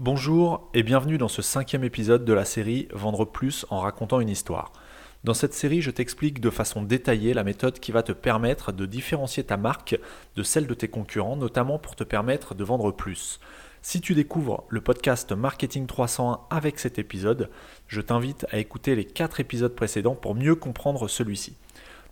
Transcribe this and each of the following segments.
Bonjour et bienvenue dans ce cinquième épisode de la série Vendre plus en racontant une histoire. Dans cette série, je t'explique de façon détaillée la méthode qui va te permettre de différencier ta marque de celle de tes concurrents, notamment pour te permettre de vendre plus. Si tu découvres le podcast Marketing 301 avec cet épisode, je t'invite à écouter les quatre épisodes précédents pour mieux comprendre celui-ci.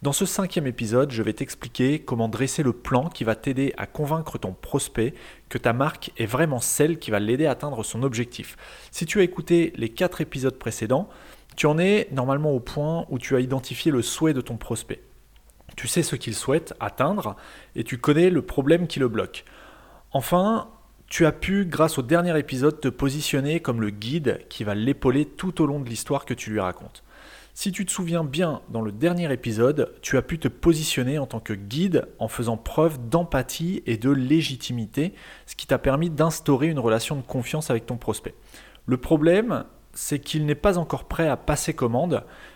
Dans ce cinquième épisode, je vais t'expliquer comment dresser le plan qui va t'aider à convaincre ton prospect que ta marque est vraiment celle qui va l'aider à atteindre son objectif. Si tu as écouté les quatre épisodes précédents, tu en es normalement au point où tu as identifié le souhait de ton prospect. Tu sais ce qu'il souhaite atteindre et tu connais le problème qui le bloque. Enfin, tu as pu, grâce au dernier épisode, te positionner comme le guide qui va l'épauler tout au long de l'histoire que tu lui racontes. Si tu te souviens bien, dans le dernier épisode, tu as pu te positionner en tant que guide en faisant preuve d'empathie et de légitimité, ce qui t'a permis d'instaurer une relation de confiance avec ton prospect. Le problème, c'est qu'il n'est pas encore prêt à passer commande,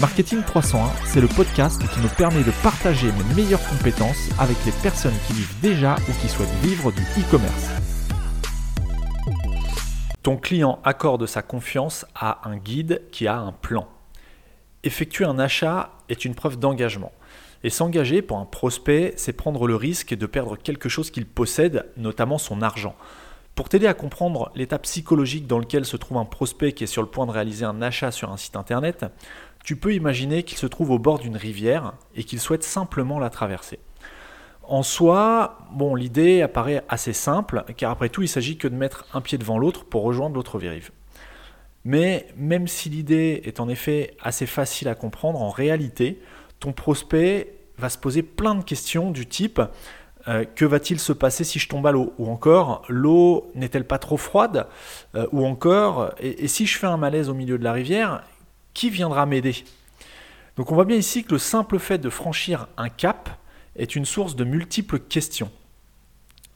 Marketing 301, c'est le podcast qui me permet de partager mes meilleures compétences avec les personnes qui vivent déjà ou qui souhaitent vivre du e-commerce. Ton client accorde sa confiance à un guide qui a un plan. Effectuer un achat est une preuve d'engagement. Et s'engager pour un prospect, c'est prendre le risque de perdre quelque chose qu'il possède, notamment son argent. Pour t'aider à comprendre l'état psychologique dans lequel se trouve un prospect qui est sur le point de réaliser un achat sur un site internet, tu peux imaginer qu'il se trouve au bord d'une rivière et qu'il souhaite simplement la traverser. En soi, bon, l'idée apparaît assez simple, car après tout, il s'agit que de mettre un pied devant l'autre pour rejoindre l'autre rive. Mais même si l'idée est en effet assez facile à comprendre, en réalité, ton prospect va se poser plein de questions du type euh, que va-t-il se passer si je tombe à l'eau? Ou encore, l'eau n'est-elle pas trop froide? Euh, Ou encore, et, si je fais un malaise au milieu de la rivière, qui viendra m'aider? Donc on voit bien ici que le simple fait de franchir un cap est une source de multiples questions.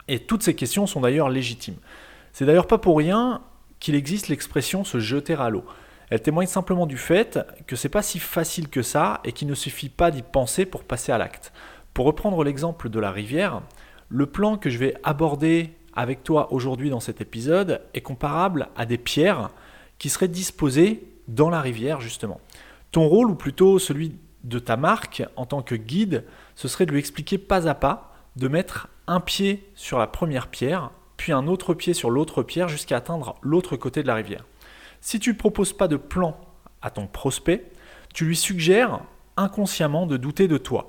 Et toutes ces questions sont d'ailleurs légitimes. C'est d'ailleurs pas pour rien qu'il existe l'expression se jeter à l'eau. Elle témoigne simplement du fait que c'est pas si facile que ça et qu'il ne suffit pas d'y penser pour passer à l'acte. Pour reprendre l'exemple de la rivière, le plan que je vais aborder avec toi aujourd'hui dans cet épisode est comparable à des pierres qui seraient disposées dans la rivière justement. Ton rôle, ou plutôt celui de ta marque en tant que guide, ce serait de lui expliquer pas à pas, de mettre un pied sur la première pierre, puis un autre pied sur l'autre pierre jusqu'à atteindre l'autre côté de la rivière. Si tu ne proposes pas de plan à ton prospect, tu lui suggères inconsciemment de douter de toi.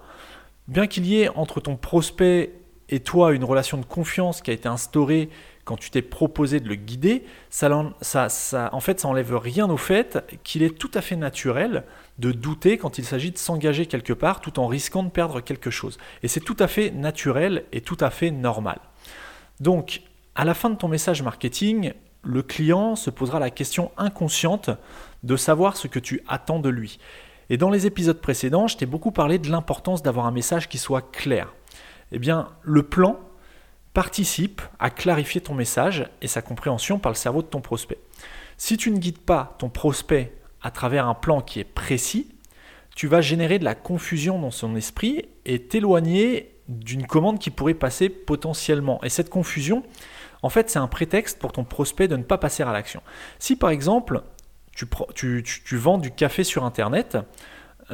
Bien qu'il y ait entre ton prospect et toi une relation de confiance qui a été instaurée quand tu t'es proposé de le guider, ça, ça, en fait, enlève rien au fait qu'il est tout à fait naturel de douter quand il s'agit de s'engager quelque part tout en risquant de perdre quelque chose. Et c'est tout à fait naturel et tout à fait normal. Donc, à la fin de ton message marketing, le client se posera la question inconsciente de savoir ce que tu attends de lui. Et dans les épisodes précédents, je t'ai beaucoup parlé de l'importance d'avoir un message qui soit clair. Eh bien, le plan participe à clarifier ton message et sa compréhension par le cerveau de ton prospect. Si tu ne guides pas ton prospect à travers un plan qui est précis, tu vas générer de la confusion dans son esprit et t'éloigner d'une commande qui pourrait passer potentiellement. Et cette confusion, en fait, c'est un prétexte pour ton prospect de ne pas passer à l'action. Si par exemple, tu, vends du café sur Internet,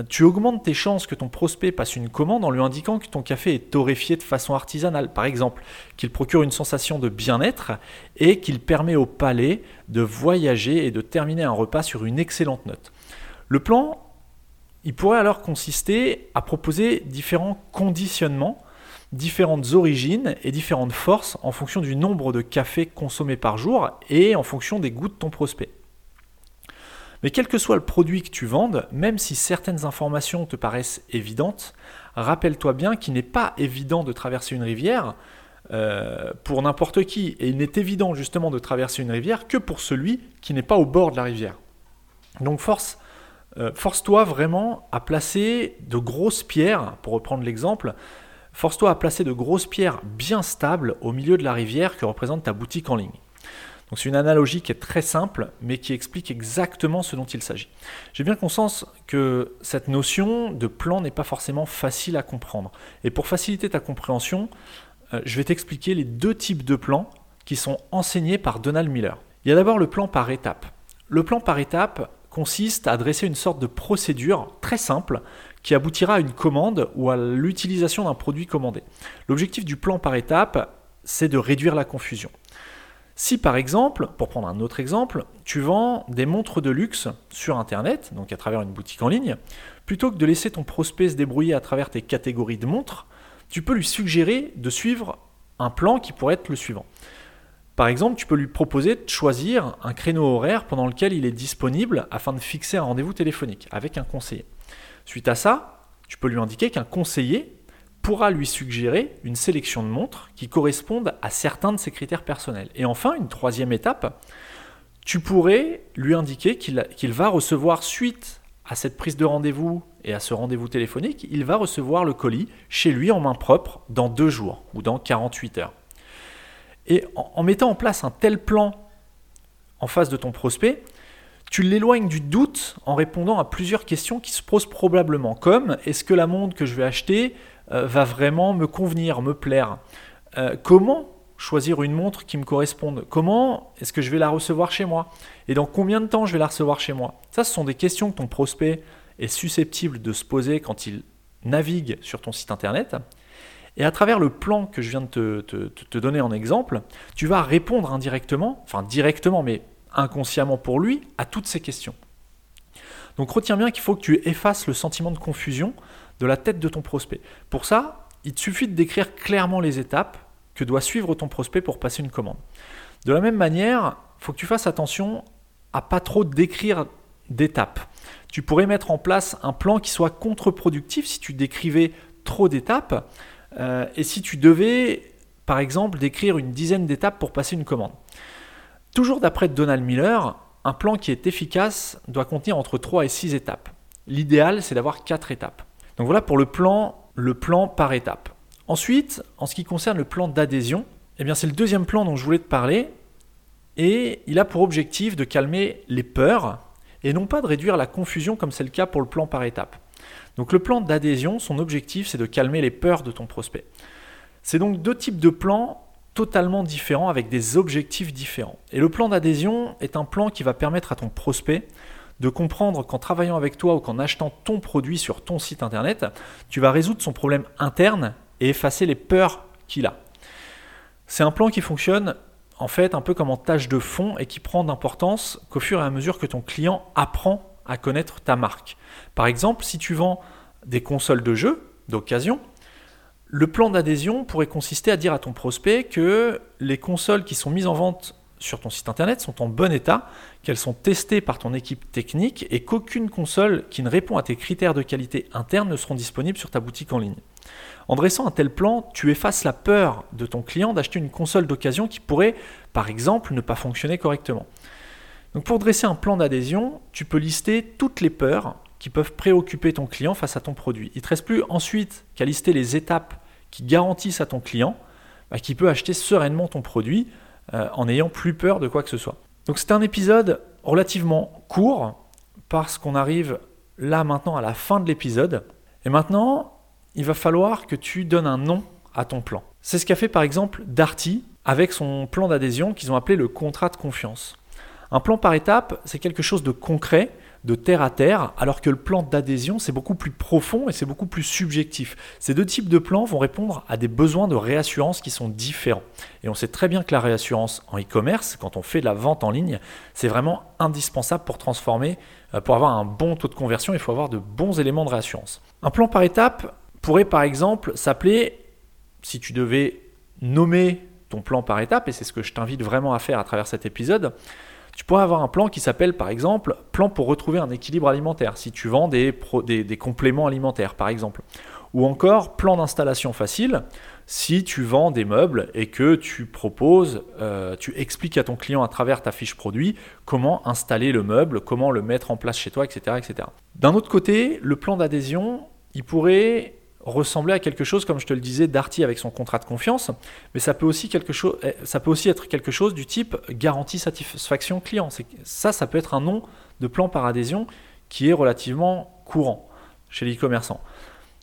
tu augmentes tes chances que ton prospect passe une commande en lui indiquant que ton café est torréfié de façon artisanale, par exemple, qu'il procure une sensation de bien-être et qu'il permet au palais de voyager et de terminer un repas sur une excellente note. Le plan, il pourrait alors consister à proposer différents conditionnements, différentes origines et différentes forces en fonction du nombre de cafés consommés par jour et en fonction des goûts de ton prospect. Mais quel que soit le produit que tu vendes, même si certaines informations te paraissent évidentes, rappelle-toi bien qu'il n'est pas évident de traverser une rivière euh, pour n'importe qui. Et il n'est évident justement de traverser une rivière que pour celui qui n'est pas au bord de la rivière. Donc euh, force-toi vraiment à placer de grosses pierres, pour reprendre l'exemple, force-toi à placer de grosses pierres bien stables au milieu de la rivière que représente ta boutique en ligne. Donc c'est une analogie qui est très simple, mais qui explique exactement ce dont il s'agit. J'ai bien conscience que cette notion de plan n'est pas forcément facile à comprendre. Et pour faciliter ta compréhension, euh, je vais t'expliquer les deux types de plans qui sont enseignés par Donald Miller. Il y a d'abord le plan par étapes. Le plan par étapes consiste à dresser une sorte de procédure très simple qui aboutira à une commande ou à l'utilisation d'un produit commandé. L'objectif du plan par étapes, c'est de réduire la confusion. Si par exemple, pour prendre un autre exemple, tu vends des montres de luxe sur Internet, donc à travers une boutique en ligne, plutôt que de laisser ton prospect se débrouiller à travers tes catégories de montres, tu peux lui suggérer de suivre un plan qui pourrait être le suivant. Par exemple, tu peux lui proposer de choisir un créneau horaire pendant lequel il est disponible afin de fixer un rendez-vous téléphonique avec un conseiller. Suite à ça, tu peux lui indiquer qu'un conseiller pourra lui suggérer une sélection de montres qui correspondent à certains de ses critères personnels. Et enfin, une troisième étape, tu pourrais lui indiquer qu'il va recevoir suite à cette prise de rendez-vous et à ce rendez-vous téléphonique, il va recevoir le colis chez lui en main propre dans deux jours ou dans 48 heures. Et en, mettant en place un tel plan en face de ton prospect, tu l'éloignes du doute en répondant à plusieurs questions qui se posent probablement, comme est-ce que la montre que je vais acheter euh, va vraiment me convenir, me plaire. Euh, comment choisir une montre qui me corresponde? Comment est-ce que je vais la recevoir chez moi? Et dans combien de temps je vais la recevoir chez moi? Ça, ce sont des questions que ton prospect est susceptible de se poser quand il navigue sur ton site internet. Et à travers le plan que je viens de te, te donner en exemple, tu vas répondre indirectement, enfin directement, mais inconsciemment pour lui, à toutes ces questions. Donc retiens bien qu'il faut que tu effaces le sentiment de confusion de la tête de ton prospect. Pour ça, il te suffit de décrire clairement les étapes que doit suivre ton prospect pour passer une commande. De la même manière, il faut que tu fasses attention à pas trop décrire d'étapes. Tu pourrais mettre en place un plan qui soit contre-productif si tu décrivais trop d'étapes euh, et si tu devais, par exemple, décrire une dizaine d'étapes pour passer une commande. Toujours d'après Donald Miller, un plan qui est efficace doit contenir entre 3 et 6 étapes. L'idéal, c'est d'avoir 4 étapes. Donc voilà pour le plan, par étape. Ensuite, en ce qui concerne le plan d'adhésion, eh c'est le deuxième plan dont je voulais te parler et il a pour objectif de calmer les peurs et non pas de réduire la confusion comme c'est le cas pour le plan par étape. Donc le plan d'adhésion, son objectif c'est de calmer les peurs de ton prospect. C'est donc deux types de plans totalement différents avec des objectifs différents. Et le plan d'adhésion est un plan qui va permettre à ton prospect de comprendre qu'en travaillant avec toi ou qu'en achetant ton produit sur ton site internet, tu vas résoudre son problème interne et effacer les peurs qu'il a. C'est un plan qui fonctionne en fait un peu comme en tâche de fond et qui prend d'importance qu'au fur et à mesure que ton client apprend à connaître ta marque. Par exemple, si tu vends des consoles de jeux d'occasion, le plan d'adhésion pourrait consister à dire à ton prospect que les consoles qui sont mises en vente sur ton site internet sont en bon état, qu'elles sont testées par ton équipe technique et qu'aucune console qui ne répond à tes critères de qualité interne ne seront disponibles sur ta boutique en ligne. En dressant un tel plan, tu effaces la peur de ton client d'acheter une console d'occasion qui pourrait, par exemple, ne pas fonctionner correctement. Donc pour dresser un plan d'adhésion, tu peux lister toutes les peurs qui peuvent préoccuper ton client face à ton produit. Il ne te reste plus ensuite qu'à lister les étapes qui garantissent à ton client bah, qu'il peut acheter sereinement ton produit euh, en n'ayant plus peur de quoi que ce soit. Donc c'est un épisode relativement court parce qu'on arrive là maintenant à la fin de l'épisode. Et maintenant, il va falloir que tu donnes un nom à ton plan. C'est ce qu'a fait par exemple Darty avec son plan d'adhésion qu'ils ont appelé le contrat de confiance. Un plan par étape, c'est quelque chose de concret, de terre à terre, alors que le plan d'adhésion, c'est beaucoup plus profond et c'est beaucoup plus subjectif. Ces deux types de plans vont répondre à des besoins de réassurance qui sont différents. Et on sait très bien que la réassurance en e-commerce, quand on fait de la vente en ligne, c'est vraiment indispensable pour transformer, euh, pour avoir un bon taux de conversion, il faut avoir de bons éléments de réassurance. Un plan par étape pourrait par exemple s'appeler, si tu devais nommer ton plan par étape, et c'est ce que je t'invite vraiment à faire à travers cet épisode, tu pourrais avoir un plan qui s'appelle par exemple plan pour retrouver un équilibre alimentaire, si tu vends des, compléments alimentaires par exemple. Ou encore plan d'installation facile, si tu vends des meubles et que tu proposes, euh, tu expliques à ton client à travers ta fiche produit comment installer le meuble, comment le mettre en place chez toi, etc. etc. D'un autre côté, le plan d'adhésion, il pourrait ressembler à quelque chose, comme je te le disais, Darty avec son contrat de confiance, mais ça peut aussi, quelque eh, ça peut aussi être quelque chose du type garantie satisfaction client. Ça, ça peut être un nom de plan par adhésion qui est relativement courant chez l'e-commerçant.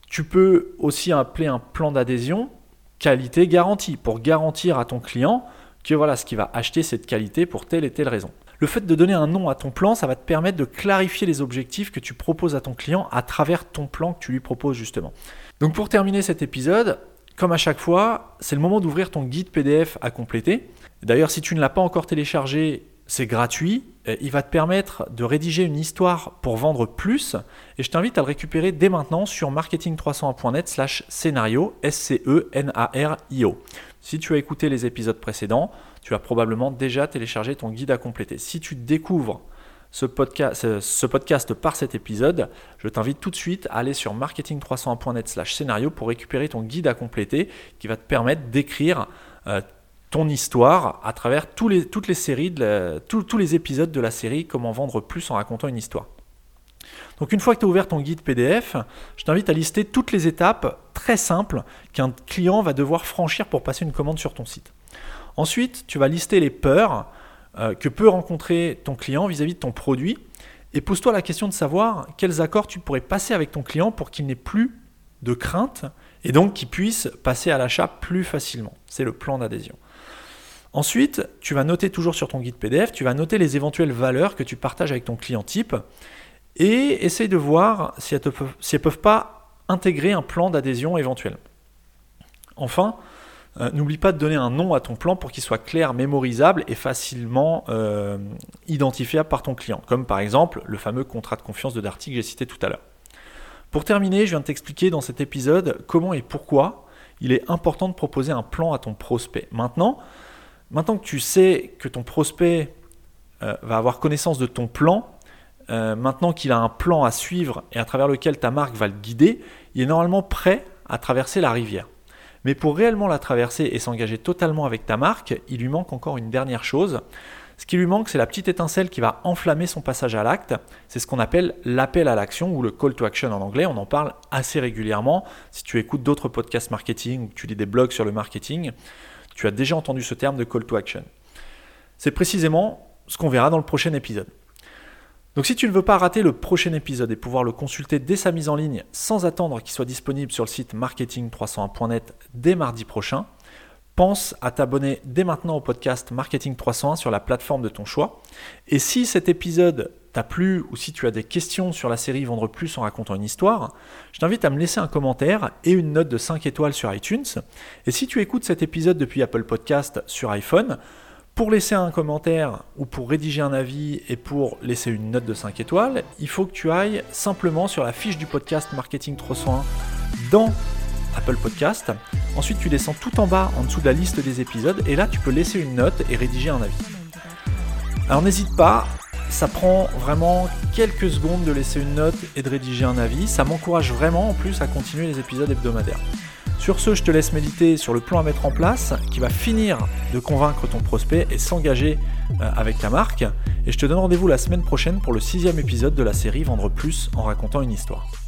Tu peux aussi appeler un plan d'adhésion qualité garantie pour garantir à ton client que voilà ce qu'il va acheter cette qualité pour telle et telle raison. Le fait de donner un nom à ton plan, ça va te permettre de clarifier les objectifs que tu proposes à ton client à travers ton plan que tu lui proposes justement. Donc pour terminer cet épisode, comme à chaque fois, c'est le moment d'ouvrir ton guide PDF à compléter. D'ailleurs, si tu ne l'as pas encore téléchargé, c'est gratuit. Il va te permettre de rédiger une histoire pour vendre plus. Et je t'invite à le récupérer dès maintenant sur marketing301.net slash scénario, S-C-E-N-A-R-I-O. Si tu as écouté les épisodes précédents, tu as probablement déjà téléchargé ton guide à compléter. Si tu découvres ce podcast, par cet épisode, je t'invite tout de suite à aller sur marketing301.net slash scénario pour récupérer ton guide à compléter qui va te permettre d'écrire euh, ton histoire à travers toutes les séries, tous, les épisodes de la série Comment vendre plus en racontant une histoire. Donc une fois que tu as ouvert ton guide PDF, je t'invite à lister toutes les étapes très simples qu'un client va devoir franchir pour passer une commande sur ton site. Ensuite, tu vas lister les peurs euh, que peut rencontrer ton client vis-à-vis de ton produit. Et pose-toi la question de savoir quels accords tu pourrais passer avec ton client pour qu'il n'ait plus de crainte et donc qu'il puisse passer à l'achat plus facilement. C'est le plan d'adhésion. Ensuite, tu vas noter toujours sur ton guide PDF, tu vas noter les éventuelles valeurs que tu partages avec ton client type et essaye de voir si elles ne peuvent pas intégrer un plan d'adhésion éventuel. Enfin, euh, n'oublie pas de donner un nom à ton plan pour qu'il soit clair, mémorisable et facilement euh, identifiable par ton client, comme par exemple le fameux contrat de confiance de Darty que j'ai cité tout à l'heure. Pour terminer, je viens de t'expliquer dans cet épisode comment et pourquoi il est important de proposer un plan à ton prospect. Maintenant, maintenant que tu sais que ton prospect euh, va avoir connaissance de ton plan, maintenant qu'il a un plan à suivre et à travers lequel ta marque va le guider, il est normalement prêt à traverser la rivière. Mais pour réellement la traverser et s'engager totalement avec ta marque, il lui manque encore une dernière chose. Ce qui lui manque, c'est la petite étincelle qui va enflammer son passage à l'acte. C'est ce qu'on appelle l'appel à l'action ou le call to action en anglais. On en parle assez régulièrement. Si tu écoutes d'autres podcasts marketing ou que tu lis des blogs sur le marketing, tu as déjà entendu ce terme de call to action. C'est précisément ce qu'on verra dans le prochain épisode. Donc si tu ne veux pas rater le prochain épisode et pouvoir le consulter dès sa mise en ligne sans attendre qu'il soit disponible sur le site marketing301.net dès mardi prochain, pense à t'abonner dès maintenant au podcast Marketing 301 sur la plateforme de ton choix. Et si cet épisode t'a plu ou si tu as des questions sur la série Vendre plus en racontant une histoire, je t'invite à me laisser un commentaire et une note de 5 étoiles sur iTunes. Et si tu écoutes cet épisode depuis Apple Podcast sur iPhone, pour laisser un commentaire ou pour rédiger un avis et pour laisser une note de 5 étoiles, il faut que tu ailles simplement sur la fiche du podcast Marketing 301 dans Apple Podcast. Ensuite, tu descends tout en bas en dessous de la liste des épisodes et là, tu peux laisser une note et rédiger un avis. Alors n'hésite pas, ça prend vraiment quelques secondes de laisser une note et de rédiger un avis. Ça m'encourage vraiment en plus à continuer les épisodes hebdomadaires. Sur ce, je te laisse méditer sur le plan à mettre en place qui va finir de convaincre ton prospect et s'engager euh, avec ta marque. Et je te donne rendez-vous la semaine prochaine pour le sixième épisode de la série Vendre plus en racontant une histoire.